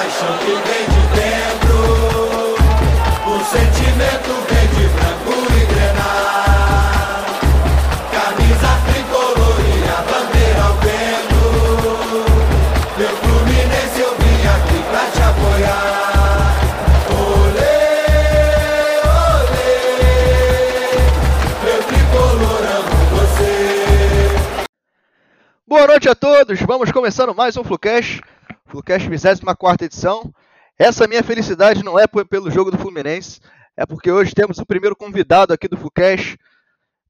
paixão que vem de dentro, o sentimento vem de branco e grenar. Camisa tricolor e a bandeira ao vento. Meu Fluminense eu vim aqui pra te apoiar. Olê, olê, meu tricolor amo você. Boa noite a todos, vamos começando mais um Flucast, Flucast 24 edição. Essa minha felicidade não é pelo jogo do Fluminense, é porque hoje temos o primeiro convidado aqui do Flucast.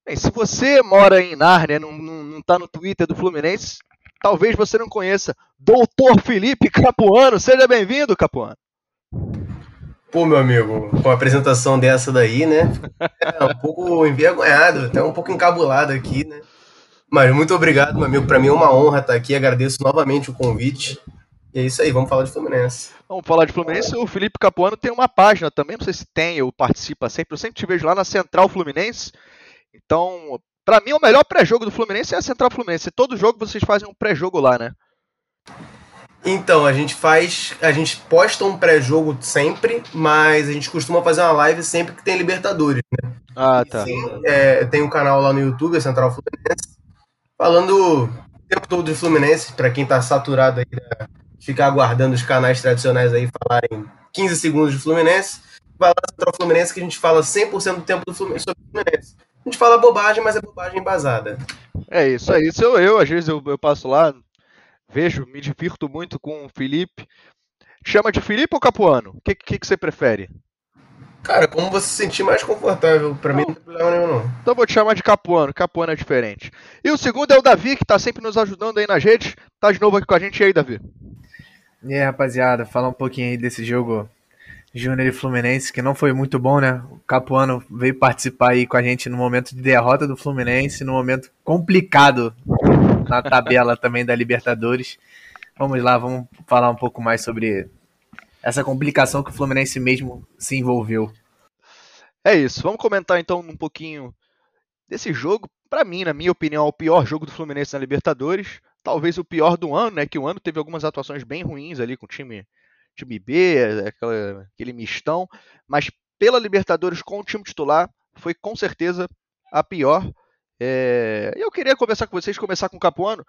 Bem, se você mora em Nárnia, não, não, não tá no Twitter do Fluminense, talvez você não conheça Doutor Felipe Capuano. Seja bem-vindo, Capuano. Pô, meu amigo, com uma apresentação dessa daí, né? É um pouco envergonhado, até um pouco encabulado aqui, né? Mas muito obrigado, meu amigo. Pra mim é uma honra estar aqui. Agradeço novamente o convite. E é isso aí, vamos falar de Fluminense. Vamos falar de Fluminense. O Felipe Capuano tem uma página também, não sei se tem ou participa sempre. Eu sempre te vejo lá na Central Fluminense. Então, pra mim, o melhor pré-jogo do Fluminense é a Central Fluminense. Todo jogo vocês fazem um pré-jogo lá, né? Então, a gente faz. A gente posta um pré-jogo sempre, mas a gente costuma fazer uma live sempre que tem Libertadores, né? Ah, tá. Sim, é, tem um canal lá no YouTube, a Central Fluminense, falando o tempo todo de Fluminense, pra quem tá saturado aí né, de ficar aguardando os canais tradicionais aí falarem 15 segundos de Fluminense. Vai lá Central Fluminense que a gente fala 100% do tempo do Fluminense, sobre o Fluminense. A gente fala bobagem, mas é bobagem embasada. É isso, é isso. Eu, eu às vezes, eu, eu passo lá, vejo, me divirto muito com o Felipe. Chama de Felipe ou Capuano? O que, que, que você prefere? Cara, como você se sentir mais confortável, pra mim não tem problema nenhum não. Então vou te chamar de Capuano, Capuano é diferente. E o segundo é o Davi, que tá sempre nos ajudando aí nas redes. Tá de novo aqui com a gente e aí, Davi. E aí, rapaziada, falar um pouquinho aí desse jogo Júnior e Fluminense, que não foi muito bom, né? O Capuano veio participar aí com a gente no momento de derrota do Fluminense, no momento complicado na tabela também da Libertadores. Vamos lá, vamos falar um pouco mais sobre essa complicação que o Fluminense mesmo se envolveu. É isso, vamos comentar então um pouquinho desse jogo. Pra mim, na minha opinião, é o pior jogo do Fluminense na Libertadores. Talvez o pior do ano, né? Que o ano teve algumas atuações bem ruins ali com o time, time B, aquela- aquele mistão. Mas pela Libertadores com o time titular, foi com certeza a pior. É, eu queria conversar com vocês, começar com o Capuano.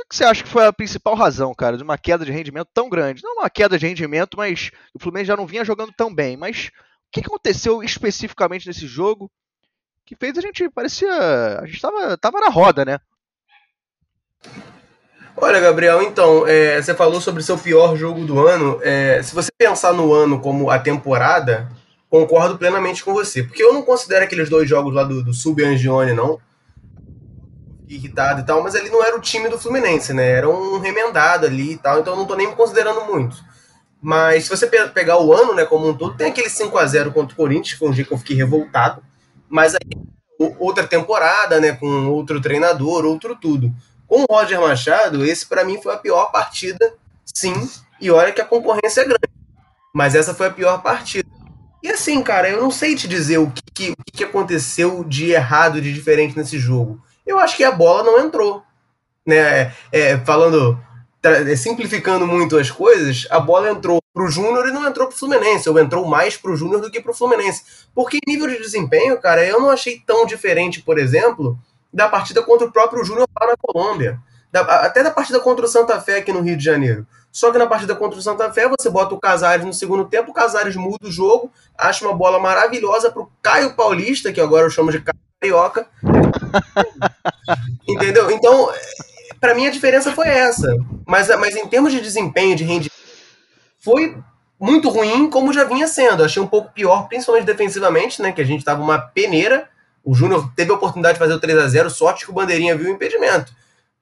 O que você acha que foi a principal razão, cara, de uma queda de rendimento tão grande? Não uma queda de rendimento, mas o Fluminense já não vinha jogando tão bem. Mas o que aconteceu especificamente nesse jogo que fez a gente parecia. A gente tava, tava na roda, né? Olha, Gabriel, então, é, você falou sobre seu pior jogo do ano. É, se você pensar no ano como a temporada, concordo plenamente com você. Porque eu não considero aqueles dois jogos lá do, do Sub Angione, não. Irritado e tal, mas ele não era o time do Fluminense, né? Era um remendado ali e tal, então eu não tô nem me considerando muito. Mas se você pe- pegar o ano, né, como um todo, tem aquele 5 a 0 contra o Corinthians, que foi um dia que eu fiquei revoltado. Mas aí, outra temporada, né, com outro treinador, outro tudo. Com o Roger Machado, esse pra mim foi a pior partida, sim. E olha que a concorrência é grande. Mas essa foi a pior partida. E assim, cara, eu não sei te dizer o que, que- aconteceu de errado, de diferente nesse jogo. Eu acho que a bola não entrou. Né? É, falando, tra- é, simplificando muito as coisas, a bola entrou pro Júnior e não entrou pro Fluminense. Ou entrou mais pro Júnior do que pro Fluminense. Porque em nível de desempenho, cara, eu não achei tão diferente, por exemplo, da partida contra o próprio Júnior lá na Colômbia. Da- até da partida contra o Santa Fé aqui no Rio de Janeiro. Só que na partida contra o Santa Fé, você bota o Casares no segundo tempo, o Casares muda o jogo, acha uma bola maravilhosa pro Caio Paulista, que agora eu chamo de Caio Carioca. Entendeu? Então, para mim a diferença foi essa. Mas, mas em termos de desempenho, de rendimento, foi muito ruim, como já vinha sendo. Achei um pouco pior, principalmente defensivamente, né? Que a gente tava uma peneira. O Júnior teve a oportunidade de fazer o 3 a 0 sorte que o Bandeirinha viu o impedimento.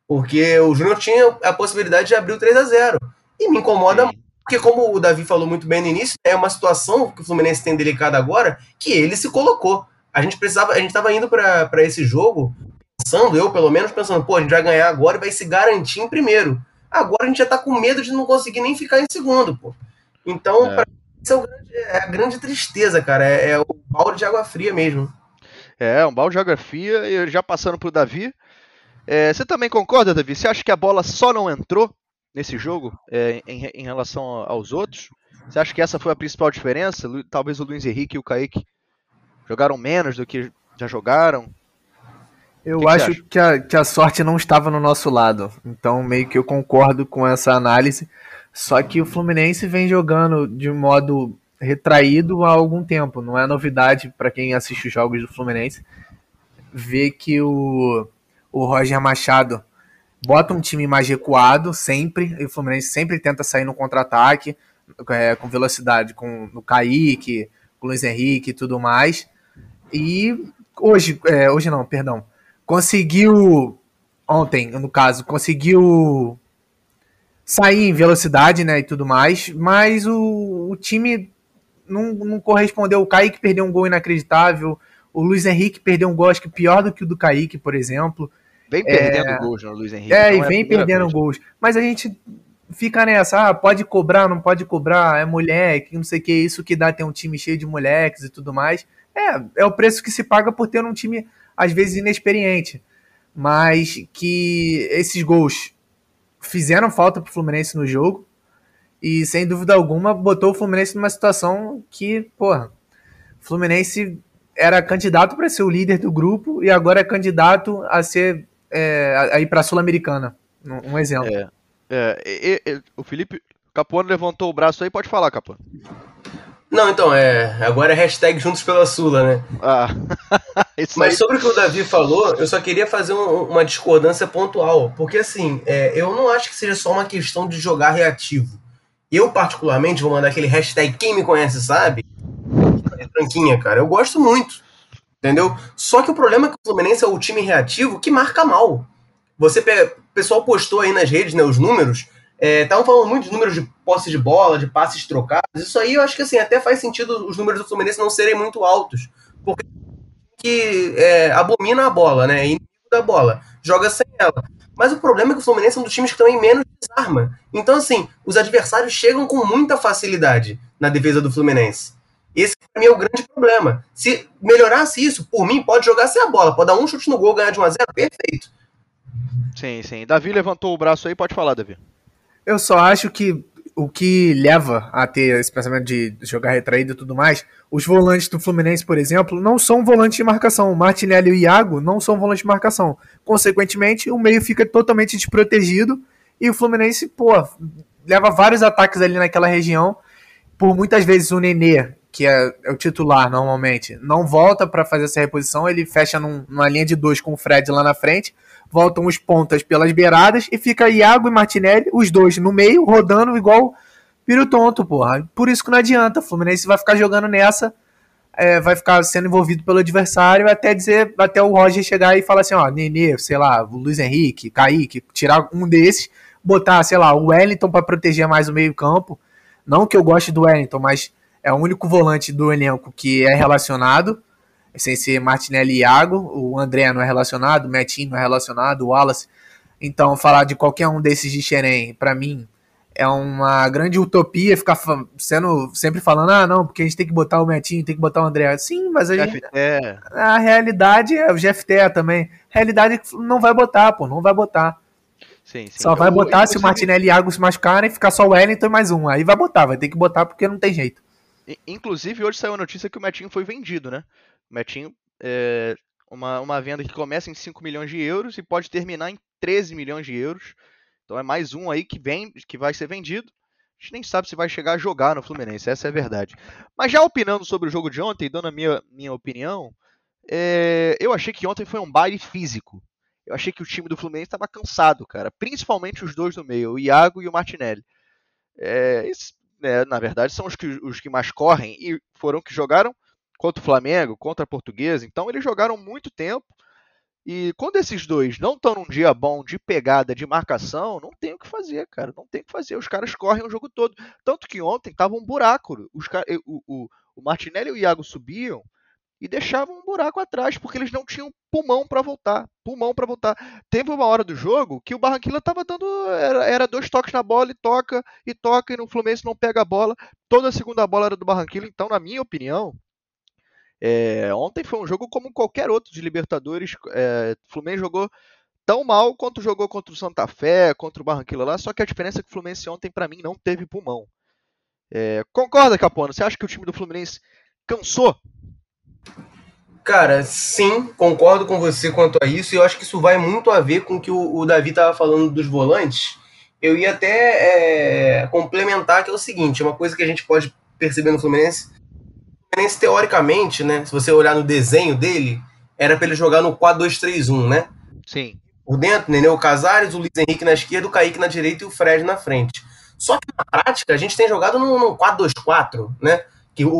Porque o Júnior tinha a possibilidade de abrir o 3 a 0 E me incomoda muito, porque como o Davi falou muito bem no início, é uma situação que o Fluminense tem delicada agora, que ele se colocou. A gente precisava, a gente estava indo para esse jogo pensando, eu pelo menos pensando, pô, a gente vai ganhar agora e vai se garantir em primeiro. Agora a gente já tá com medo de não conseguir nem ficar em segundo, pô. Então, É. pra mim, isso é, grande- é a grande tristeza, cara. É, é o balde de água fria mesmo. É, um balde de geografia. E já passando pro Davi. É, você também concorda, Davi? Você acha que a bola só não entrou nesse jogo é, em, em, relação aos outros? Você acha que essa foi a principal diferença? Talvez o Luiz Henrique e o Kaique jogaram menos do que já jogaram? Eu que acho que, que, a, que a sorte não estava no nosso lado. Então, meio que eu concordo com essa análise. Só que o Fluminense vem jogando de modo retraído há algum tempo. Não é novidade para quem assiste os jogos do Fluminense ver que o, o Roger Machado bota um time mais recuado sempre, e o Fluminense sempre tenta sair no contra-ataque, é, com velocidade, com o Kaique, com o Luiz Henrique e tudo mais. E hoje, é, hoje não, perdão, conseguiu, ontem, no caso, conseguiu sair em velocidade, né, e tudo mais, mas o, o time não, não correspondeu. O Kaique perdeu um gol inacreditável, o Luiz Henrique perdeu um gol, acho que pior do que o do Kaique, por exemplo. Vem perdendo é... gols, no Luiz Henrique. É, e é vem perdendo vez. gols. Mas a gente fica nessa, ah, pode cobrar, não pode cobrar, é moleque, não sei o que, isso que dá ter um time cheio de moleques e tudo mais. É, é o preço que se paga por ter um time, às vezes, inexperiente. Mas que esses gols fizeram falta pro Fluminense no jogo. E sem dúvida alguma botou o Fluminense numa situação que, porra, o Fluminense era candidato para ser o líder do grupo e agora é candidato a ser é, a ir para a Sul-Americana. Um, um, exemplo. É, é, e, e, o Felipe Capuano levantou o braço aí, pode falar, Capuano. Não, então, é. Agora é hashtag Juntos pela Sula, né? Ah, Mas sobre o que o Davi falou, eu só queria fazer um, uma discordância pontual. Porque, assim, é, eu não acho que seja só uma questão de jogar reativo. Eu, particularmente, vou mandar aquele hashtag quem me conhece sabe. Franquinha, cara. Eu gosto muito. Entendeu? Só que o problema é que o Fluminense é o time reativo que marca mal. Você pega, o pessoal postou aí nas redes, né, os números. Estavam é, falando muito de números de posse de bola, de passes trocados. Isso aí eu acho que assim, até faz sentido os números do Fluminense não serem muito altos. Porque que é, abomina a bola, né? Inimigo da bola. Joga sem ela. Mas o problema é que o Fluminense é um dos times que também menos desarma. Então, assim, os adversários chegam com muita facilidade na defesa do Fluminense. Esse, pra mim, é o grande problema. Se melhorasse isso, por mim, pode jogar sem a bola. Pode dar um chute no gol, ganhar de 1 a 0 perfeito. Sim, sim. Davi levantou o braço aí, pode falar, Davi. Eu só acho que o que leva a ter esse pensamento de jogar retraído e tudo mais, os volantes do Fluminense, por exemplo, não são volantes de marcação. O Martinelli e o Iago não são volantes de marcação. Consequentemente, o meio fica totalmente desprotegido e o Fluminense, pô, leva vários ataques ali naquela região. Por muitas vezes o Nenê, que é, é o titular normalmente, não volta para fazer essa reposição, ele fecha num, numa linha de dois com o Fred lá na frente, voltam os pontas pelas beiradas e fica Iago e Martinelli, os dois no meio, rodando igual piro tonto, porra. Por isso que não adianta, o Fluminense vai ficar jogando nessa, é, vai ficar sendo envolvido pelo adversário até dizer, até o Roger chegar e falar assim, ó, Nenê, sei lá, Luiz Henrique, Kaique, tirar um desses, botar, sei lá, o Wellington para proteger mais o meio campo. Não que eu goste do Wellington, mas é o único volante do elenco que é relacionado, sem ser Martinelli e Iago. O André não é relacionado, o Metinho não é relacionado, o Wallace. Então, falar de qualquer um desses de Xerém, para mim, é uma grande utopia ficar sendo sempre falando, ah, não, porque a gente tem que botar o Metinho, tem que botar o André. Sim, mas a gente. A realidade é o GFT também. A realidade é que não vai botar, pô, não vai botar. Sim, sim. Só vai botar eu, se o Martinelli e Iago se machucarem e ficar só o Wellington e mais um. Aí vai botar, vai ter que botar porque não tem jeito. Inclusive, hoje saiu a notícia que o Metinho foi vendido, né? Metinho é uma, uma venda que começa em 5 milhões de euros e pode terminar em 13 milhões de euros. Então é mais um aí que, vem, que vai ser vendido. A gente nem sabe se vai chegar a jogar no Fluminense, essa é a verdade. Mas já opinando sobre o jogo de ontem, dando a minha, minha opinião, é, eu achei que ontem foi um baile físico. Eu achei que o time do Fluminense estava cansado, cara. Principalmente os dois no meio, o Iago e o Martinelli. É, na verdade, são os que, os que mais correm e foram que jogaram contra o Flamengo, contra a Portuguesa. Então, eles jogaram muito tempo. E quando esses dois não estão num dia bom de pegada, de marcação, não tem o que fazer, cara. Não tem o que fazer. Os caras correm o jogo todo. Tanto que ontem tava um buraco. Os, o, o, o Martinelli e o Iago subiam e deixavam um buraco atrás, porque eles não tinham pulmão para voltar. Pulmão para voltar. Teve uma hora do jogo que o Barranquilla estava dando. Era, era, dois toques na bola e toca, e toca, e no Fluminense não pega a bola. Toda a segunda bola era do Barranquilla. Então, na minha opinião, é, ontem foi um jogo como qualquer outro de Libertadores. É, Fluminense jogou tão mal quanto jogou contra o Santa Fé, contra o Barranquilla lá, só que a diferença é que o Fluminense ontem, para mim, não teve pulmão. É, concorda, Capone? Você acha que o time do Fluminense cansou? Cara, sim, concordo com você quanto a isso, e eu acho que isso vai muito a ver com o que o, o Davi estava falando dos volantes. Eu ia até é, complementar que é o seguinte: uma coisa que a gente pode perceber no Fluminense. Fluminense, teoricamente, né? Se você olhar no desenho dele, era para ele jogar no 4-2-3-1, né? Sim. Por dentro, Nenê, o Casares, o Luiz Henrique na esquerda, o Kaique na direita e o Fred na frente. Só que na prática, a gente tem jogado no, no 4-2-4, né? Que o,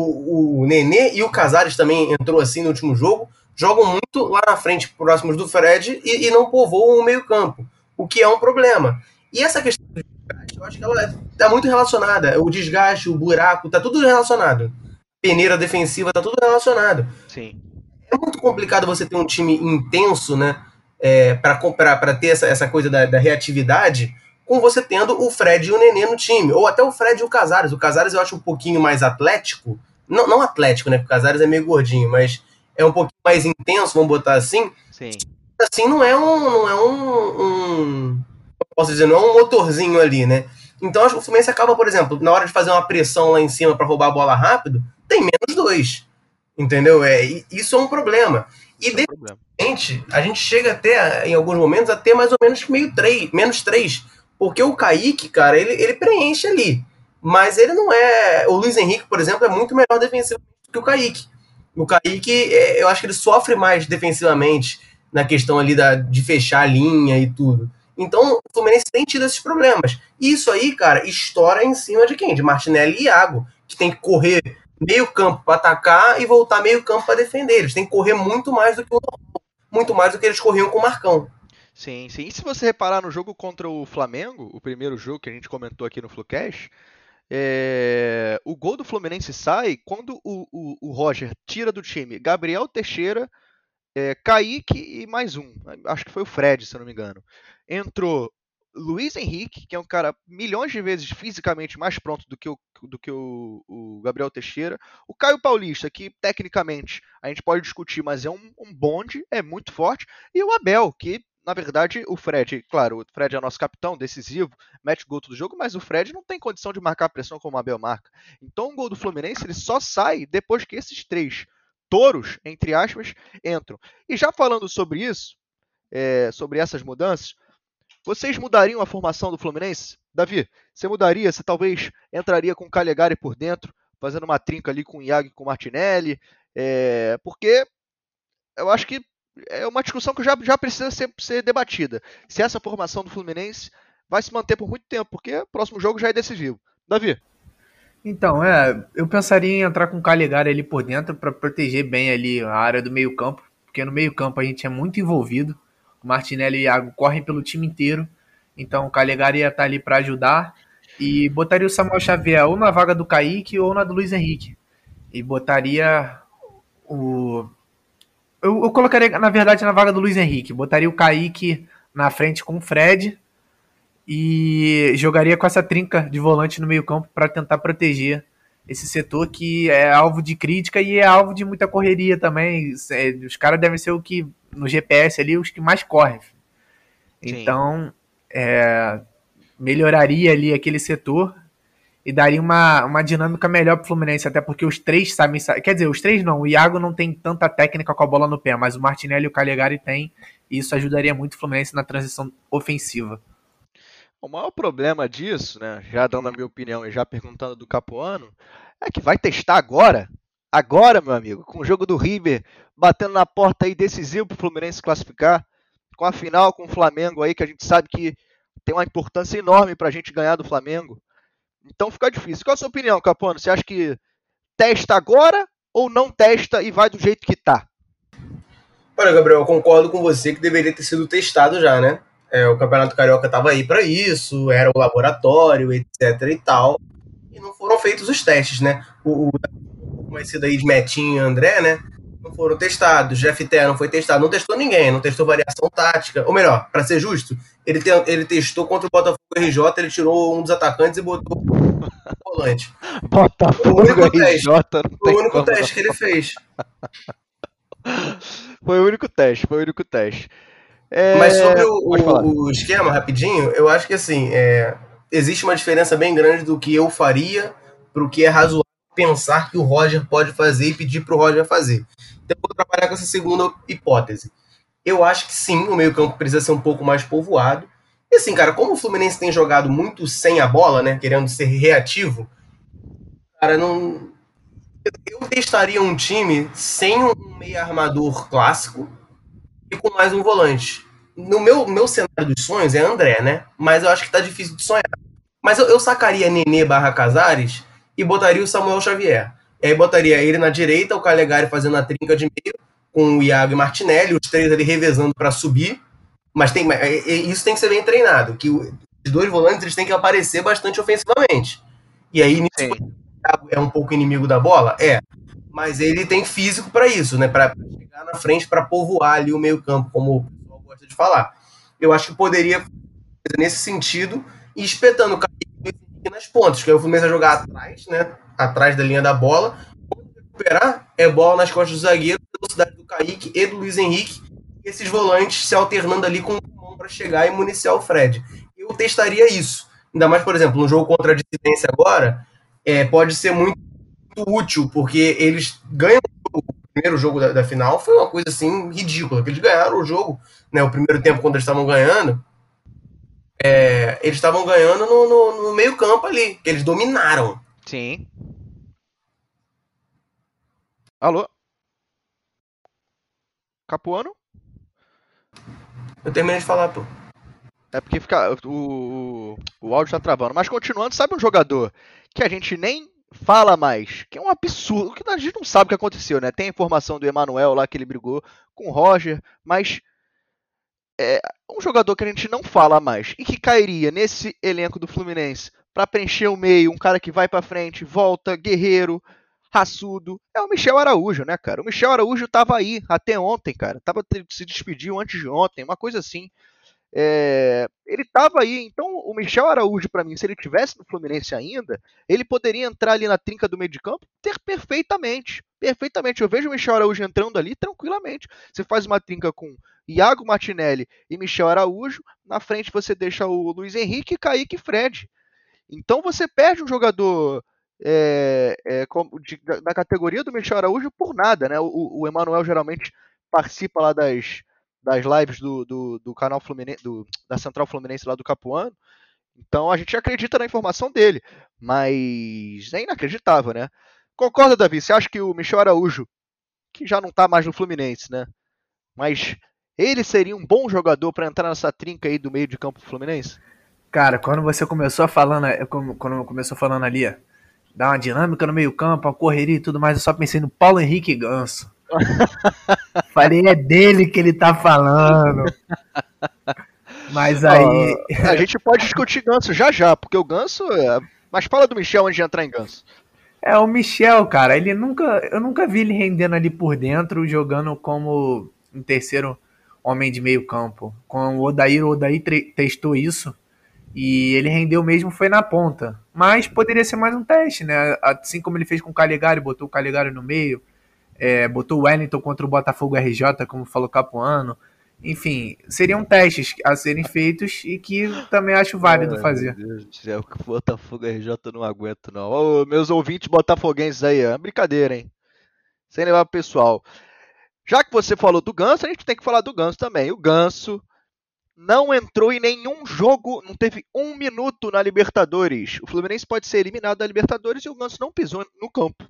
o Nenê e o Casares também entrou assim no último jogo, jogam muito lá na frente, próximos do Fred, e, e não povoam o meio-campo, o que é um problema. E essa questão do desgaste, eu acho que ela está muito relacionada. O desgaste, o buraco, tá tudo relacionado. Peneira defensiva, tá tudo relacionado. Sim. É muito complicado você ter um time intenso, né? É, para ter essa, essa coisa da, da reatividade, com você tendo o Fred e o Nenê no time. Ou até o Fred e o Casares. O Casares eu acho um pouquinho mais atlético. Não, não atlético, né? Porque o Casares é meio gordinho, mas é um pouquinho mais intenso, vamos botar assim. Sim. Assim, não é um. Não é um, um posso dizer, não é um motorzinho ali, né? Então acho que o Fluminense acaba, por exemplo, na hora de fazer uma pressão lá em cima para roubar a bola rápido, tem menos dois. Entendeu? É, isso é um problema. E de repente, a gente chega até, em alguns momentos, a ter mais ou menos meio três, menos três. Porque o Kaique, cara, ele, ele preenche ali. Mas ele não é. O Luiz Henrique, por exemplo, é muito melhor defensivamente que o Kaique. O Kaique, é, eu acho que ele sofre mais defensivamente na questão ali da, de fechar a linha e tudo. Então, o Fluminense tem tido esses problemas. E isso aí, cara, estoura em cima de quem? De Martinelli e Iago, que tem que correr meio campo para atacar e voltar meio campo para defender. Eles têm que correr muito mais do que muito mais do que eles corriam com o Marcão. Sim, sim. E se você reparar no jogo contra o Flamengo, o primeiro jogo que a gente comentou aqui no Flucash, é... o gol do Fluminense sai quando o, o, o Roger tira do time Gabriel Teixeira, é, Kaique e mais um. Acho que foi o Fred, se não me engano. Entrou Luiz Henrique, que é um cara milhões de vezes fisicamente mais pronto do que o, do que o, o Gabriel Teixeira. O Caio Paulista, que tecnicamente a gente pode discutir, mas é um, um bonde, é muito forte. E o Abel, que na verdade, o Fred, claro, o Fred é nosso capitão, decisivo, mete gol do jogo, mas o Fred não tem condição de marcar a pressão como o Abel marca. Então o gol do Fluminense ele só sai depois que esses três touros, entre aspas, entram. E já falando sobre isso, é, sobre essas mudanças, vocês mudariam a formação do Fluminense? Davi, você mudaria? Você talvez entraria com o Calegari por dentro, fazendo uma trinca ali com o Iago e com o Martinelli? É, porque eu acho que é uma discussão que já, já precisa ser, ser debatida. Se essa formação do Fluminense vai se manter por muito tempo, porque o próximo jogo já é decisivo. Davi. Então, é, eu pensaria em entrar com o Caligari ali por dentro para proteger bem ali a área do meio-campo, porque no meio-campo a gente é muito envolvido. Martinelli e Iago correm pelo time inteiro, então o Caligari ia estar tá ali para ajudar e botaria o Samuel Xavier ou na vaga do Kaique ou na do Luiz Henrique. E botaria o. Eu, eu colocaria, na verdade, na vaga do Luiz Henrique. Botaria o Kaique na frente com o Fred e jogaria com essa trinca de volante no meio-campo para tentar proteger esse setor que é alvo de crítica e é alvo de muita correria também. É, os caras devem ser o que, no GPS ali, os que mais correm. Então, é, melhoraria ali aquele setor e daria uma, uma dinâmica melhor pro Fluminense, até porque os três sabem. Quer dizer, os três não, o Iago não tem tanta técnica com a bola no pé, mas o Martinelli e o Calegari tem, e isso ajudaria muito o Fluminense na transição ofensiva. O maior problema disso, né, já dando a minha opinião e já perguntando do Capuano, é que vai testar agora. Agora, meu amigo, com o jogo do River batendo na porta aí decisivo para o Fluminense classificar, com a final com o Flamengo aí, que a gente sabe que tem uma importância enorme para a gente ganhar do Flamengo. Então fica difícil. Qual a sua opinião, Capuano? Você acha que testa agora ou não testa e vai do jeito que tá? Olha, Gabriel, eu concordo com você que deveria ter sido testado já, né? É, o Campeonato Carioca estava aí para isso, era o laboratório, etc e tal. E não foram feitos os testes, né? O, o cedo aí de Metinho e André, né? Não foram testados. Jeff Té não foi testado. Não testou ninguém, não testou variação tática. Ou melhor, para ser justo, ele, ele testou contra o Botafogo RJ, ele tirou um dos atacantes e botou o volante. Botafogo o único RJ. teste, Foi o único teste que ele fez. Foi o único teste, foi o único teste. É, Mas sobre o, o- o esquema, rapidinho, eu acho que assim, é, existe uma diferença bem grande do que eu faria pro que é razoável pensar que o Roger pode fazer e pedir pro Roger fazer. Então eu vou trabalhar com essa segunda hipótese. Eu acho que sim, o meio-campo precisa ser um pouco mais povoado. E assim, cara, como o Fluminense tem jogado muito sem a bola, né, querendo ser reativo, cara, não eu testaria um time sem um meio armador clássico e com mais um volante. No meu, meu cenário dos sonhos é André, né? Mas eu acho que tá difícil de sonhar. Mas eu, eu sacaria Nenê barra Casares e botaria o Samuel Xavier. E aí botaria ele na direita, o Calegari fazendo a trinca de meio, com o Iago e Martinelli, os três ali revezando para subir. Mas tem, é- é- isso tem que ser bem treinado, que os dois volantes eles têm que aparecer bastante ofensivamente. E aí, nisso, é um pouco inimigo da bola? É. Mas ele tem físico para isso, né? Para chegar na frente, para povoar ali o meio-campo, como o pessoal gosta de falar. Eu acho que poderia nesse sentido espetando o Kaique nas pontas, que o Fluminense vai jogar atrás, né? Atrás da linha da bola. Quando recuperar, é bola nas costas do zagueiro, velocidade do Kaique e do Luiz Henrique. E esses volantes se alternando ali com o mão para chegar e municiar o Fred. Eu testaria isso. Ainda mais, por exemplo, no jogo contra a dissidência agora, é, pode ser muito útil, porque eles ganham o primeiro jogo da, da final, foi uma coisa assim ridícula, que eles ganharam o jogo, né? O primeiro tempo, quando eles estavam ganhando, é, eles estavam ganhando no, no, no meio campo ali, que eles dominaram. Sim. Alô? Capuano? Eu terminei de falar, pô. É porque fica, o, o, o áudio tá travando. Mas continuando, sabe um jogador que a gente nem fala mais, que é um absurdo, que a gente não sabe o que aconteceu, né? Tem a informação do Emanuel lá que ele brigou com o Roger, mas é um jogador que a gente não fala mais e que cairia nesse elenco do Fluminense pra preencher o meio, um cara que vai pra frente, volta, guerreiro, raçudo, é o Michel Araújo, né, cara? O Michel Araújo tava aí até ontem, cara. Tava se despediu antes de ontem, uma coisa assim. É, ele estava aí, então o Michel Araújo, para mim, se ele tivesse no Fluminense ainda, ele poderia entrar ali na trinca do meio de campo ter perfeitamente. Perfeitamente. Eu vejo o Michel Araújo entrando ali tranquilamente. Você faz uma trinca com Iago Martinelli e Michel Araújo, na frente você deixa o Luiz Henrique, Kaique e Fred. Então você perde um jogador é, é, de- da, da categoria do Michel Araújo por nada, né? O, o Emanuel geralmente participa lá das, das lives do, do, do canal Fluminense, do- da Central Fluminense lá do Capuano. Então a gente acredita na informação dele, mas é inacreditável, né? Concorda, Davi? Você acha que o Michel Araújo, que já não tá mais no Fluminense, né? Mas ele seria um bom jogador para entrar nessa trinca aí do meio de campo Fluminense? Cara, quando você começou falando, come- quando começou falando ali, ó, dá uma dinâmica no meio campo, a correria e tudo mais, eu só pensei no Paulo Henrique Ganso. Falei, é dele que ele tá falando. Mas aí, a gente pode discutir Ganso já já, porque o Ganso. É... Mas fala do Michel antes de entrar em Ganso. é o Michel, cara, ele nunca, eu nunca vi ele rendendo ali por dentro, jogando como um terceiro homem de meio campo. Com o Odair, o Odair testou isso e ele rendeu mesmo foi na ponta. Mas poderia ser mais um teste, né? Assim como ele fez com o Calegari, botou o Calegari no meio, é, botou o Wellington contra o Botafogo RJ, como falou Capuano. Enfim, seriam testes a serem feitos e que também acho válido Ai, fazer. Meu Deus do céu, que Botafogo RJ eu não aguento, não. Ô, meus ouvintes botafoguenses aí, é brincadeira, hein? Sem levar pro pessoal. Já que você falou do Ganso, a gente tem que falar do Ganso também. O Ganso não entrou em nenhum jogo, não teve um minuto na Libertadores. O Fluminense pode ser eliminado da Libertadores e o Ganso não pisou no campo.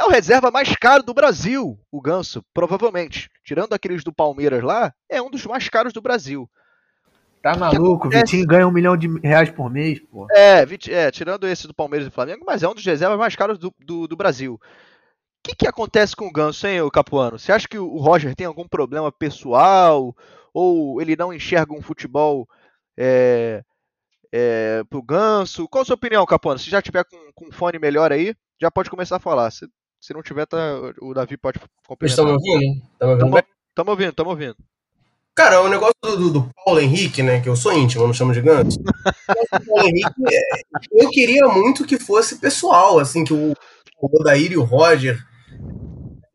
É o reserva mais caro do Brasil, o Ganso, provavelmente. Tirando aqueles do Palmeiras lá, é um dos mais caros do Brasil. Tá maluco, o? Vitinho ganha um milhão de reais por mês, pô. É, é, tirando esse do Palmeiras e do Flamengo, mas é um dos reservas mais caros do, do, do Brasil. O que, que acontece com o Ganso, hein, Capuano? Você acha que o Roger tem algum problema pessoal? Ou ele não enxerga um futebol é, é, pro Ganso? Qual a sua opinião, Capuano? Se já tiver com, com fone melhor aí, já pode começar a falar. Se, se não tiver, tá, o Davi pode Vocês estão me complementar. ouvindo? Estão me ouvindo Tamo, tamo ouvindo, tamo ouvindo. Cara, o negócio do, do- do Paulo Henrique, né? Que eu sou íntimo, eu não chamo de Ganso. O negócio do Paulo Henrique, é, eu queria muito que fosse pessoal, assim, que o, o Odair e o Roger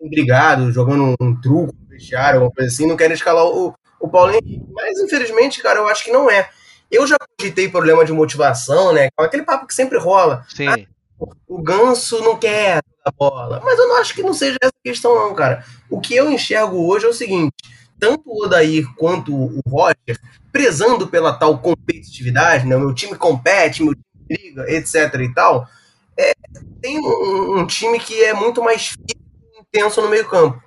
brigado, jogando um truco no vestiário, alguma coisa assim, não querem escalar o, o o Paulo Henrique. Mas, infelizmente, cara, eu acho que não é. Eu já cogitei problema de motivação, né? Aquele papo que sempre rola. Sim. Ah, o Ganso não quer a bola. Mas eu não acho que não seja essa questão, não, cara. O que eu enxergo hoje é o seguinte: tanto o Odair quanto o Roger, prezando pela tal competitividade, né? Meu time compete, meu time briga, etc. e tal, é, tem um, um, time que é muito mais físico e intenso no meio-campo.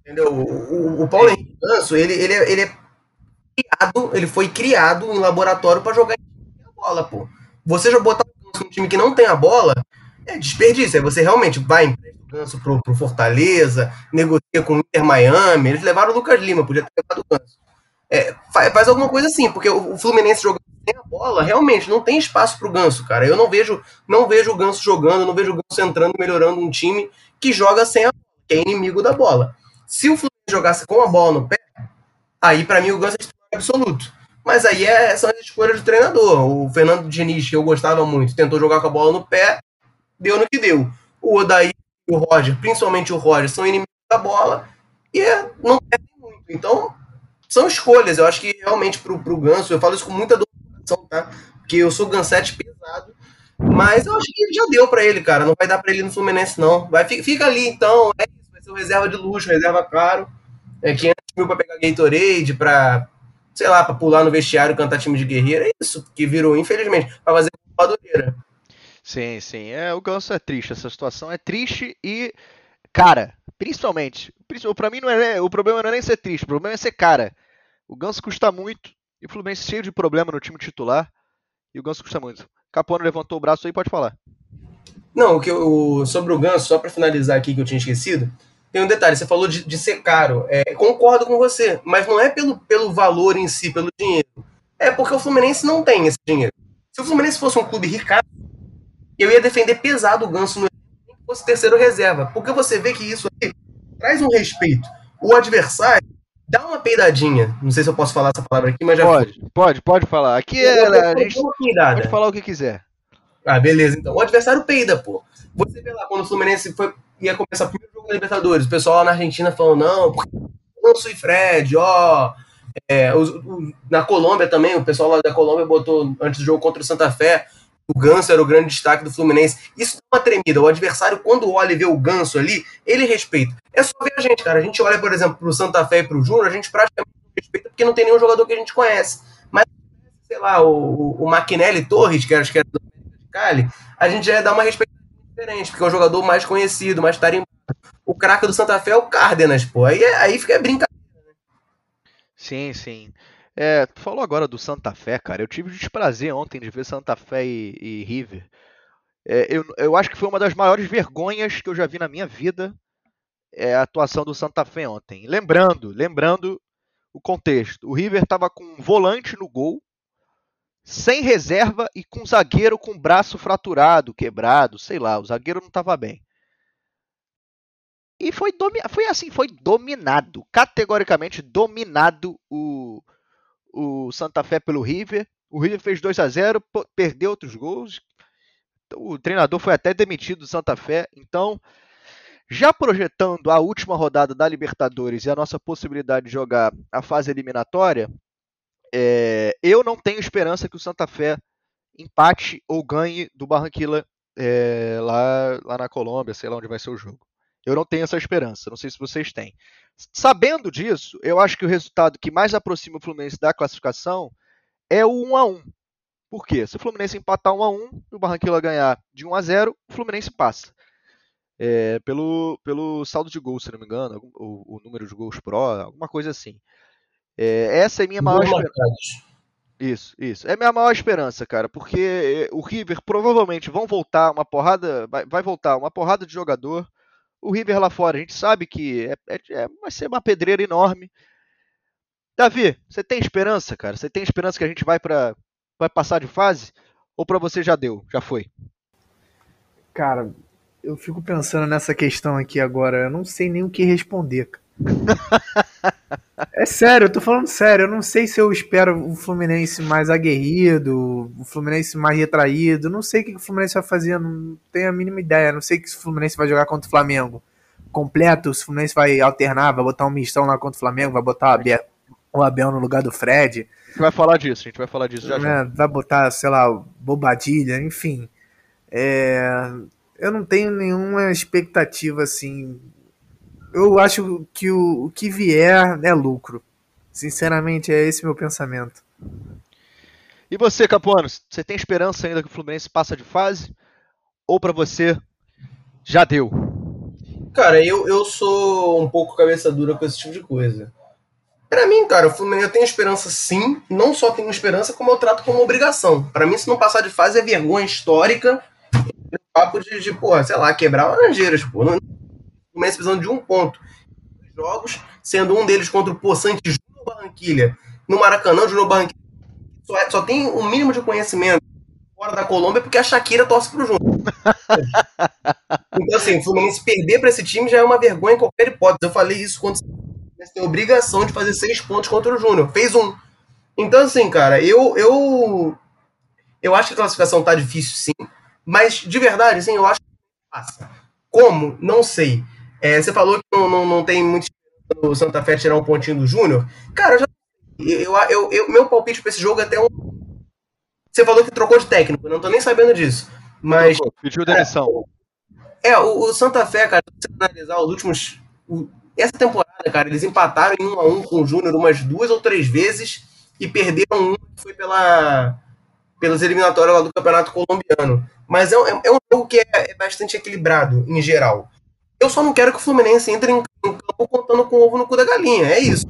Entendeu? O, o, o Paulo Henrique Ganso, ele, ele, é, ele é criado, ele foi criado em laboratório para jogar a bola, pô. Você já botar um time que não tem a bola, é desperdício. Aí você realmente vai empresta o Ganso pro, pro Fortaleza, negocia com o Inter Miami. Eles levaram o Lucas Lima, podia ter levado o Ganso. É, faz, faz, alguma coisa assim, porque o, o Fluminense jogando sem a bola, realmente não tem espaço pro Ganso, cara. Eu não vejo, não vejo o Ganso jogando, não vejo o Ganso entrando, melhorando um time que joga sem a bola, que é inimigo da bola. Se o Fluminense jogasse com a bola no pé, aí para mim o Ganso é absoluto. Mas aí é, são as escolhas do treinador. O Fernando Diniz, que eu gostava muito, tentou jogar com a bola no pé, deu no que deu. O Odaí e o Roger, principalmente o Roger, são inimigos da bola e é, não perdem muito. Então, são escolhas. Eu acho que realmente pro, pro Ganso, eu falo isso com muita doação, tá? Porque eu sou Gansete pesado. Mas eu acho que já deu para ele, cara. Não vai dar para ele no Fluminense, não. Vai, fica ali, então. É isso. Vai ser um reserva de luxo, reserva caro. É 500 mil pra pegar Gatorade, pra, sei lá, pra pular no vestiário, cantar time de guerreiro. É isso que virou, infelizmente, pra fazer madureira. Sim, sim. É, o Ganso é triste, essa situação é triste e, cara, principalmente, para mim não é, o problema não é nem ser triste, o problema é ser cara. O Ganso custa muito e o Fluminense cheio de problema no time titular e o Ganso custa muito. Capuano levantou o braço aí, pode falar. Não, o que eu, sobre o Ganso, só para finalizar aqui que eu tinha esquecido, tem um detalhe, você falou de, de ser caro. É, concordo com você, mas não é pelo, pelo valor em si, pelo dinheiro. É porque o Fluminense não tem esse dinheiro. Se o Fluminense fosse um clube ricaço, eu ia defender pesado o Ganso no fosse terceiro reserva. Porque você vê que isso aí traz um respeito. O adversário dá uma peidadinha. Não sei se eu posso falar essa palavra aqui, mas já Pode, foi. pode, pode falar. Aqui é, a gente pode falar o que quiser. Ah, beleza. Então, o adversário peida, pô. Você vê lá, quando o Fluminense foi, ia começar o primeiro jogo da Libertadores, o pessoal lá na Argentina falou, não, Ganso e Fred, ó... É, os, o, na Colômbia também, o pessoal lá da Colômbia botou antes do jogo contra o Santa Fé, o Ganso era o grande destaque do Fluminense. Isso é uma tremida. O adversário, quando olha e vê o Ganso ali, ele respeita. É só ver a gente, cara. A gente olha, por exemplo, pro Santa Fé e pro Júnior, a gente praticamente respeita porque não tem nenhum jogador que a gente conhece. Mas, sei lá, o, o Maquinelli Torres, que era, que era do Cali, a gente já dá uma respeito diferente, porque é um jogador mais conhecido, mais tarimbado. O craque do Santa Fé é o Cárdenas, pô. Aí, aí fica brincadeira. Né? Sim, sim. É, tu falou agora do Santa Fé, cara. Eu tive o desprazer ontem de ver Santa Fé e, e River. É, eu, eu acho que foi uma das maiores vergonhas que eu já vi na minha vida é, a atuação do Santa Fé ontem. Lembrando, lembrando o contexto. O River estava com um volante no gol, sem reserva e com zagueiro com braço fraturado, quebrado, sei lá, o zagueiro não estava bem. E foi, domi foi assim, foi dominado, categoricamente dominado o, o Santa Fé pelo River. O River fez 2 a 0 perdeu outros gols. O treinador foi até demitido do Santa Fé. Então, já projetando a última rodada da Libertadores e a nossa possibilidade de jogar a fase eliminatória, é, eu não tenho esperança que o Santa Fé empate ou ganhe do Barranquilla é, lá, lá na Colômbia, sei lá onde vai ser o jogo. Eu não tenho essa esperança, não sei se vocês têm. Sabendo disso, eu acho que o resultado que mais aproxima o Fluminense da classificação é o 1 a 1. Por quê? Se o Fluminense empatar 1 a 1 e o Barranquilla ganhar de 1 a 0, o Fluminense passa. É, pelo, pelo saldo de gols, se não me engano, o, o número de gols pro, alguma coisa assim. É, essa é minha maior esperança. Isso, isso. É minha maior esperança, cara, porque o River provavelmente vão voltar uma porrada, vai, vai voltar uma porrada de jogador o River lá fora. A gente sabe que é, é, é, vai ser uma pedreira enorme. Davi, você tem esperança, cara? Você tem esperança que a gente vai para vai passar de fase? Ou para você já deu, já foi? Cara, eu fico pensando nessa questão aqui agora. Eu não sei nem o que responder. É sério, eu tô falando sério. Eu não sei se eu espero o Fluminense mais aguerrido, o Fluminense mais retraído. Não sei o que o Fluminense vai fazer, não tenho a mínima ideia. Não sei que o Fluminense vai jogar contra o Flamengo completo, se o Fluminense vai alternar, vai botar um mistão lá contra o Flamengo, vai botar o Abel no lugar do Fred. A gente vai falar disso, a gente vai falar disso já já. né, vai botar, sei lá, bobadilha, enfim. É, eu não tenho nenhuma expectativa assim. Eu acho que o, o que vier é lucro. Sinceramente, é esse meu pensamento. E você, Capuano, você tem esperança ainda que o Fluminense passa de fase? Ou pra você já deu? Cara, eu, eu sou um pouco cabeça dura com esse tipo de coisa. Pra mim, cara, o Fluminense eu tenho esperança sim. Não só tenho esperança, como eu trato como obrigação. Pra mim, se não passar de fase, é vergonha histórica. Papo de, de porra, sei lá, quebrar laranjeiras, pô. Não- O precisando de um ponto. Jogos, sendo um deles contra o Poçante Júnior Barranquilha. No Maracanã, o Júnior Barranquilha só, é- só tem um mínimo de conhecimento fora da Colômbia porque a Shakira torce pro Júnior. então, assim, o Fluminense perder pra esse time já é uma vergonha em qualquer hipótese. Eu falei isso quando o tem a obrigação de fazer seis pontos contra o Júnior. Fez um. Então, assim, cara, eu, eu, eu acho que a classificação tá difícil, sim. Mas, de verdade, assim, eu acho que passa. Como? Não sei. É, você falou que não, não, não tem muito no Santa Fé tirar um pontinho do Júnior. Cara, eu já. Eu, eu, eu- meu palpite pra esse jogo é até um. Você falou que trocou de técnico, eu não tô nem sabendo disso. Mas. Trocou, Pediu demissão. É, o, o Santa Fé, cara, se você analisar os últimos. o- essa temporada, cara, eles empataram em um a um com o Júnior umas duas ou três vezes e perderam um que foi pela, pelas eliminatórias lá do Campeonato Colombiano. Mas é, um- é um jogo que é, é bastante equilibrado, em geral. Eu só não quero que o Fluminense entre em, campo contando com o ovo no cu da galinha, é isso.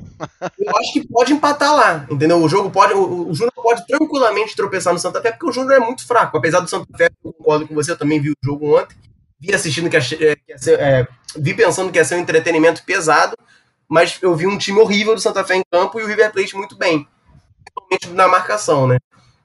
Eu acho que pode empatar lá, entendeu? O jogo pode. O, o Júnior pode tranquilamente tropeçar no Santa Fé, porque o Júnior é muito fraco. Apesar do Santa Fé, eu concordo com você, eu também vi o jogo ontem. Vi assistindo que, achei- é, que ia ser, é, vi pensando que ia ser um entretenimento pesado, mas eu vi um time horrível do Santa Fé em campo e o River Plate muito bem. Principalmente na marcação, né?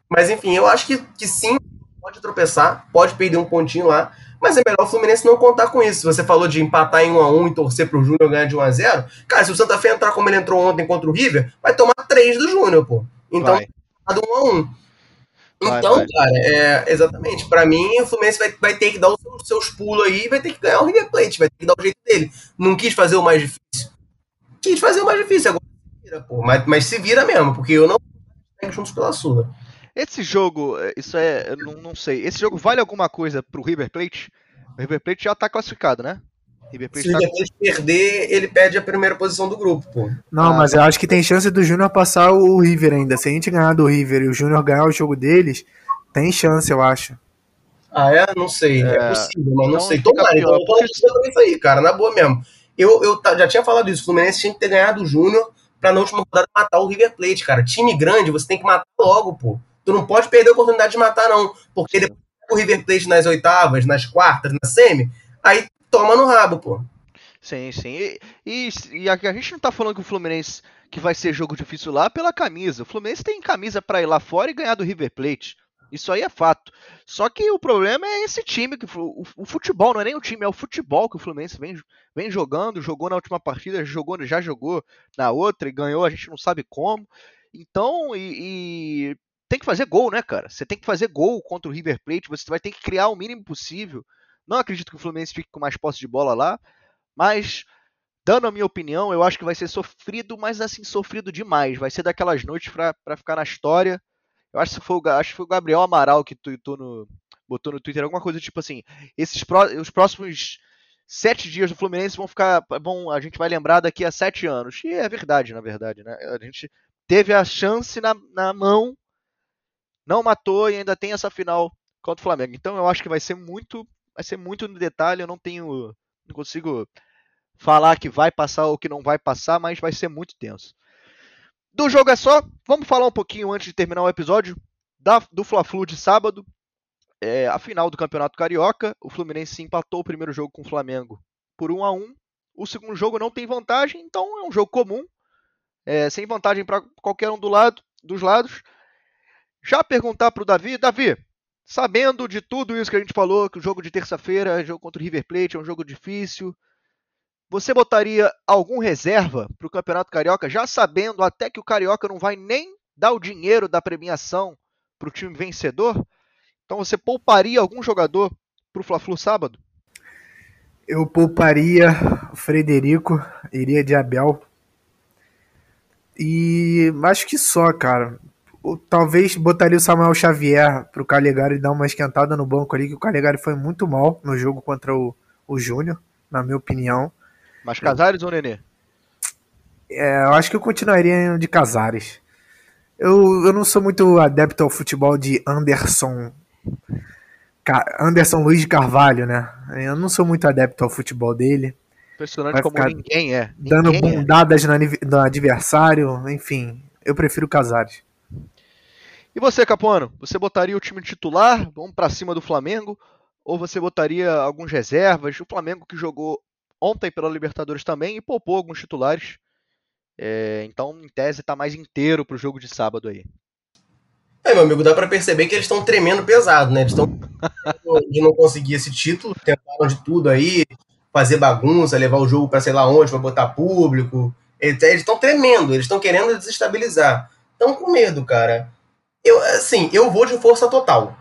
Mas enfim, eu acho que, que sim, pode tropeçar, pode perder um pontinho lá, mas é melhor o Fluminense não contar com isso. Você falou de empatar em 1 a 1 e torcer pro Júnior ganhar de 1 a 0 cara, se o Santa Fé entrar como ele entrou ontem contra o River, vai tomar 3 do Júnior, pô. Então, Vai. tá do 1 a 1 Vai, Então, vai. cara, é, exatamente. Pra mim, o Fluminense vai, vai ter que dar os seus, seus pulos aí e vai ter que ganhar o River Plate, vai ter que dar o jeito dele. Não quis fazer o mais difícil. Quis fazer o mais difícil, agora se vira, pô. Mas, mas se vira mesmo, porque eu não juntos pela Sula. Esse jogo, é, isso é. Eu não, não sei. Esse jogo vale alguma coisa pro River Plate? O River Plate já tá classificado, né? River Se Plate o tá River Plate perder, ele perde a primeira posição do grupo, pô. Não, Ah, mas eu acho que tem chance do Júnior passar o River ainda. Se a gente ganhar do River e o Júnior ganhar o jogo deles, tem chance, eu acho. Ah, é? Não sei. É, É, possível, mas não então sei. Tomara, então eu tô nisso aí, cara, na boa mesmo. Eu, eu já tinha falado isso, o Fluminense tinha que ter ganhado o Júnior pra na última rodada matar o River Plate, cara. Time grande, você tem que matar logo, pô. Tu não pode perder a oportunidade de matar, não. Porque depois o River Plate nas oitavas, nas quartas, na semi, aí toma no rabo, pô. Sim, sim. E, e, e a, a gente não tá falando que o Fluminense que vai ser jogo difícil lá pela camisa. O Fluminense tem camisa pra ir lá fora e ganhar do River Plate. Isso aí é fato. Só que o problema é esse time, que o- o futebol, não é nem o time, é o futebol que o Fluminense vem, vem jogando, jogou na última partida, jogou, já jogou na outra e ganhou, a gente não sabe como. Então, e, e tem que fazer gol, né, cara? Você tem que fazer gol contra o River Plate, você vai ter que criar o mínimo possível. Não acredito que o Fluminense fique com mais posse de bola lá, mas dando a minha opinião, eu acho que vai ser sofrido, mas assim, sofrido demais. Vai ser daquelas noites pra ficar na história. Eu acho que foi acho que foi o Gabriel Amaral que tweetou no, botou no Twitter alguma coisa tipo assim: esses os próximos sete dias do Fluminense vão ficar. Vão, a gente vai lembrar daqui a sete anos. E é verdade, na verdade, né? A gente teve a chance na, na mão, não matou e ainda tem essa final contra o Flamengo. Então eu acho que vai ser muito. Vai ser muito no detalhe. Eu não tenho. Não consigo falar que vai passar ou que não vai passar, mas vai ser muito tenso. Do jogo é só. Vamos falar um pouquinho antes de terminar o episódio da, do Fla-Flu de sábado. É, a final do Campeonato Carioca. O Fluminense empatou o primeiro jogo com o Flamengo por 1 a 1 O segundo jogo não tem vantagem, então é um jogo comum. é, sem vantagem para qualquer um do lado, dos lados. Já perguntar para o Davi, Davi, sabendo de tudo isso que a gente falou, que o jogo de terça-feira, jogo contra o River Plate, é um jogo difícil, você botaria algum reserva para o Campeonato Carioca, já sabendo até que o Carioca não vai nem dar o dinheiro da premiação para o time vencedor? Então você pouparia algum jogador para o Fla-Flu sábado? Eu pouparia o Frederico, iria de Abel. E acho que só, cara. Talvez botaria o Samuel Xavier pro Calegari dar uma esquentada no banco ali, que o Calegari foi muito mal no jogo contra o, o Júnior, na minha opinião. Mas Casares ou Nenê? É, eu acho que eu continuaria de Casares. Eu, eu não sou muito adepto ao futebol de Anderson. Anderson Luiz de Carvalho, né? Eu não sou muito adepto ao futebol dele. Impressionante como ninguém é. Dando Ninguém é. bundadas aniv- no adversário, enfim. Eu prefiro Casares. E você, Capuano? Você botaria o time titular? Vamos pra cima do Flamengo? Ou você botaria alguns reservas? O Flamengo que jogou ontem pela Libertadores também e poupou alguns titulares. É, então, em tese, tá mais inteiro pro jogo de sábado aí. É, meu amigo, dá pra perceber que eles estão tremendo pesado, né? Eles estão de não conseguir esse título, tentaram de tudo aí, fazer bagunça, levar o jogo pra sei lá onde, pra botar público. Eles estão tremendo, eles estão querendo desestabilizar. Estão com medo, cara. Eu, assim, eu vou de força total.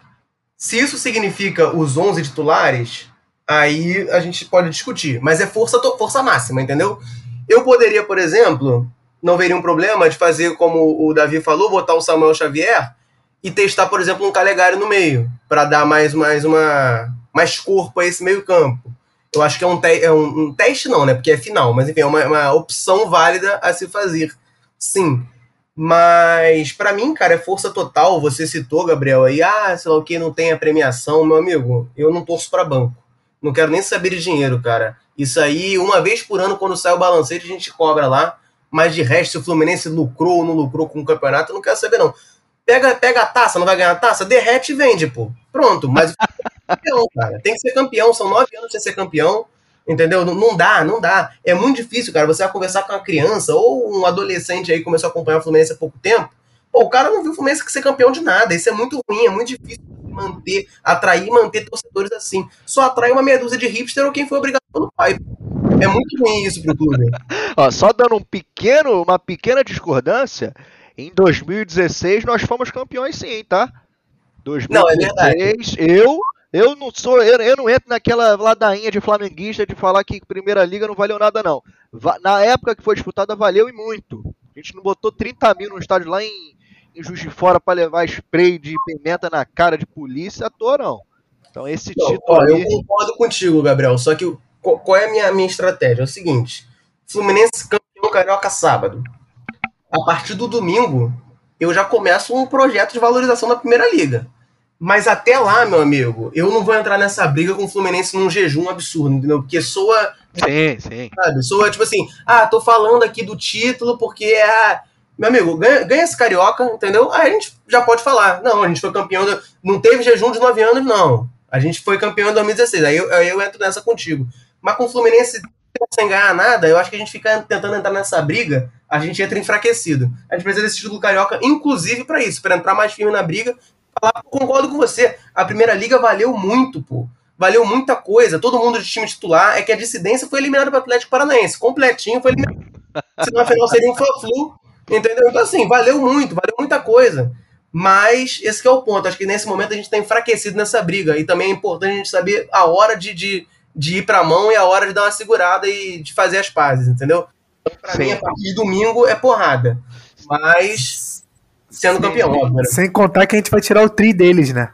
Se isso significa os 11 titulares, aí a gente pode discutir. Mas é força, força máxima, entendeu? Eu poderia, por exemplo, não veria um problema de fazer como o Davi falou, botar o Samuel Xavier e testar, por exemplo, um Calegari no meio, para dar mais, mais uma mais corpo a esse meio campo. Eu acho que é um, é um, um teste não, né? Porque é final, mas enfim, é uma, uma opção válida a se fazer. Sim. Mas para mim, cara, é força total. Você citou, Gabriel, aí, ah, sei lá o que, não tem a premiação, meu amigo. Eu não torço para banco. Não quero nem saber de dinheiro, cara. Isso aí, uma vez por ano, quando sai o balancete, a gente cobra lá. Mas de resto, se o Fluminense lucrou ou não lucrou com o campeonato, eu não quero saber, não. Pega, pega a taça, não vai ganhar a taça? Derrete e vende, pô. Pronto, mas campeão, cara. Tem que ser campeão. São nove anos sem ser campeão. Entendeu? Não, não dá, não dá. É muito difícil, cara. Você vai conversar com uma criança ou um adolescente aí que começou a acompanhar o Fluminense há pouco tempo. Pô, o cara não viu o Fluminense ser campeão de nada. Isso é muito ruim, é muito difícil manter, atrair e manter torcedores assim. Só atrai uma meia dúzia de hipster ou quem foi obrigado pelo pai. É muito ruim isso pro clube. Ó, só dando um pequeno, uma pequena discordância, em 2016 nós fomos campeões sim, tá? 2016, Não, é verdade. eu eu não sou, eu, eu não entro naquela ladainha de flamenguista de falar que Primeira Liga não valeu nada não. Na época que foi disputada valeu e muito. A gente não botou 30 mil no estádio lá em, em Juiz de Fora para levar spray de pimenta na cara de polícia à toa não. Então esse Não, título ó, eu aí, concordo contigo, Gabriel. Só que qual é a minha, minha estratégia? É o seguinte: Fluminense campeão carioca sábado. A partir do domingo, eu já começo um projeto de valorização da primeira liga. Mas até lá, meu amigo, eu não vou entrar nessa briga com o Fluminense num jejum absurdo, entendeu? Porque soa sim, sim. sabe? Soa tipo assim, ah, tô falando aqui do título porque é. Meu amigo, ganha, ganha esse carioca, entendeu? Aí a gente já pode falar. Não, a gente foi campeão. do- Não teve jejum de nove anos, não. A gente foi campeão em 2016. Aí eu, aí eu entro nessa contigo. Mas com o Fluminense sem ganhar nada, eu acho que a gente fica tentando entrar nessa briga, a gente entra enfraquecido. A gente precisa desse título carioca, inclusive pra isso, pra entrar mais firme na briga. Falar, concordo com você. A primeira liga valeu muito, pô valeu muita coisa. Todo mundo de time titular. É que a dissidência foi eliminada para o Atlético Paranaense. Completinho foi eliminado. Senão a final seria um Fla-Flu. Entendeu? Então, assim, valeu muito, valeu muita coisa. Mas esse que é o ponto. Acho que nesse momento a gente está enfraquecido nessa briga. E também é importante a gente saber a hora de, de, de ir para a mão e a hora de dar uma segurada e de fazer as pazes, entendeu? Para Sim. mim, a partir de domingo é porrada. Mas sendo Sim. campeão, óbvio. né? Sem contar que a gente vai tirar o tri deles, né?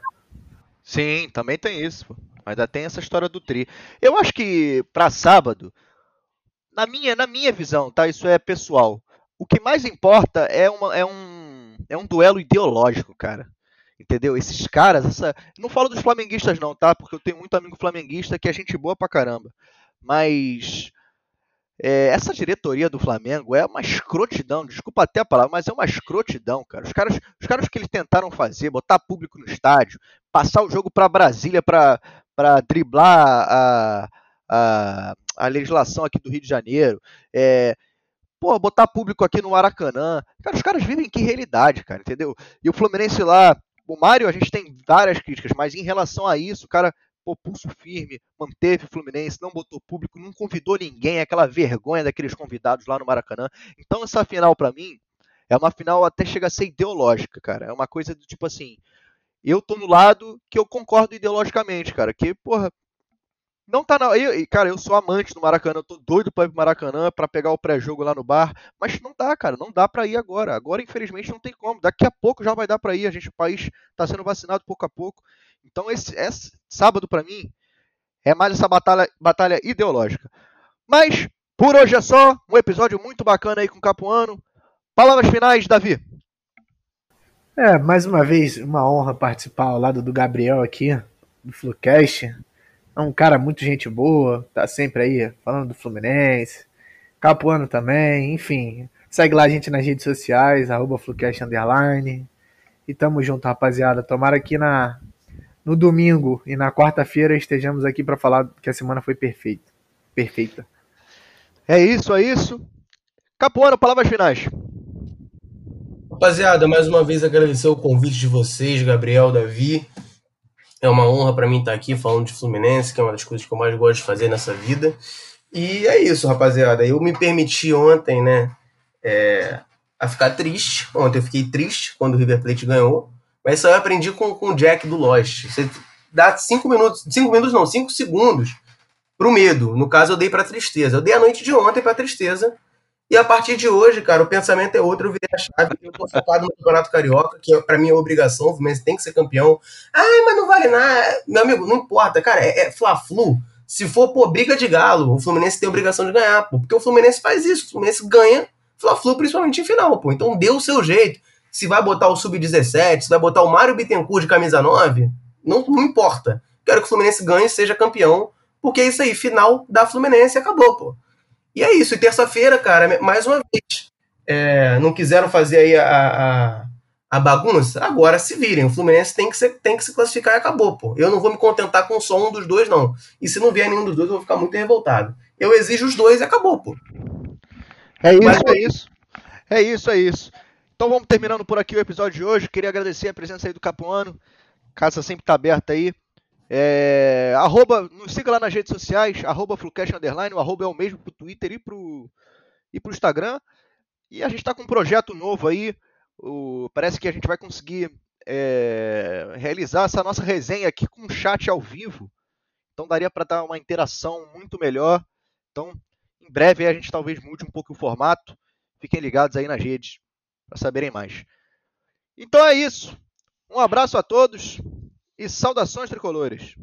Sim, também tem isso. pô. Ainda tem essa história do tri. Eu acho que pra sábado, na minha, na minha visão, tá? Isso é pessoal. O que mais importa é, uma, é, um, é um duelo ideológico, cara. Entendeu? Esses caras, essa. Não falo dos flamenguistas, não, tá? Porque eu tenho muito amigo flamenguista que é gente boa pra caramba. Mas. É, essa diretoria do Flamengo é uma escrotidão, desculpa até a palavra, mas é uma escrotidão, cara. Os caras, os caras que eles tentaram fazer, botar público no estádio, passar o jogo para Brasília para driblar a, a, a legislação aqui do Rio de Janeiro. É, pô, botar público aqui no Maracanã. Cara, os caras vivem em que realidade, cara, entendeu? E o Fluminense lá, o Mário, a gente tem várias críticas, mas em relação a isso, o cara, pô, pulso firme, manteve o Fluminense, não botou público, não convidou ninguém, aquela vergonha daqueles convidados lá no Maracanã. Então essa final, para mim, é uma final até chega a ser ideológica, cara. É uma coisa do tipo assim, eu tô no lado que eu concordo ideologicamente, cara. Que, porra, Não tá na. Eu, cara, eu sou amante do Maracanã, eu tô doido pra ir pro Maracanã pra pegar o pré-jogo lá no bar. Mas não dá, cara, não dá pra ir agora. Agora, infelizmente, não tem como. Daqui a pouco já vai dar pra ir. A gente, o país tá sendo vacinado pouco a pouco. Então, esse, esse sábado, pra mim, é mais essa batalha, batalha ideológica. Mas, por hoje é só. Um episódio muito bacana aí com o Capuano. Palavras finais, Davi. É, mais uma vez, uma honra participar ao lado do Gabriel aqui, do Flucast. É um cara muito gente boa, tá sempre aí falando do Fluminense. Capuano também, enfim. Segue lá a gente nas redes sociais, arroba Flucast Underline. E tamo junto, rapaziada. Tomara que na, no domingo e na quarta-feira estejamos aqui para falar que a semana foi perfeita. Perfeita. É isso, é isso. Capuano, palavras finais. Rapaziada, mais uma vez agradecer o convite de vocês, Gabriel, Davi. É uma honra para mim estar aqui falando de Fluminense, que é uma das coisas que eu mais gosto de fazer nessa vida. E é isso, rapaziada. Eu me permiti ontem, né, é, a ficar triste. Ontem eu fiquei triste quando o River Plate ganhou. Mas isso eu aprendi com, com o Jack do Lost. Você dá cinco minutos, cinco minutos não, cinco segundos pro medo. No caso, eu dei pra tristeza. Eu dei a noite de ontem pra tristeza. E a partir de hoje, cara, o pensamento é outro. Eu virei a chave. Eu tô focado no Campeonato Carioca, que para mim é obrigação. O Fluminense tem que ser campeão. Ai, mas não vale nada. Meu amigo, não importa, cara. É, é Fla-Flu. Se for por briga de galo, o Fluminense tem obrigação de ganhar, pô. Porque o Fluminense faz isso. O Fluminense ganha Fla-Flu, principalmente em final, pô. Então dê o seu jeito. Se vai botar o Sub-17, se vai botar o Mário Bittencourt de camisa 9, não, não importa. Quero que o Fluminense ganhe e seja campeão. Porque é isso aí, final da Fluminense acabou, pô. E é isso. E terça-feira, cara, mais uma vez, é, não quiseram fazer aí a, a, a, bagunça, agora se virem. O Fluminense tem que, ser, tem que se classificar e acabou, pô. Eu não vou me contentar com só um dos dois, não. E se não vier nenhum dos dois, eu vou ficar muito revoltado. Eu exijo os dois e acabou, pô. É isso, Mas, é isso. É isso, é isso. Então vamos terminando por aqui o episódio de hoje. Queria agradecer a presença aí do Capuano. Casa sempre está aberta aí. É, arroba, nos siga lá nas redes sociais, arroba Underline, o arroba é o mesmo pro Twitter e pro, e pro Instagram. E a gente está com um projeto novo aí. O, parece que a gente vai conseguir é, realizar essa nossa resenha aqui com chat ao vivo. Então daria para dar uma interação muito melhor. Então, em breve a gente talvez mude um pouco o formato. Fiquem ligados aí nas redes para saberem mais. Então é isso. Um abraço a todos e saudações tricolores.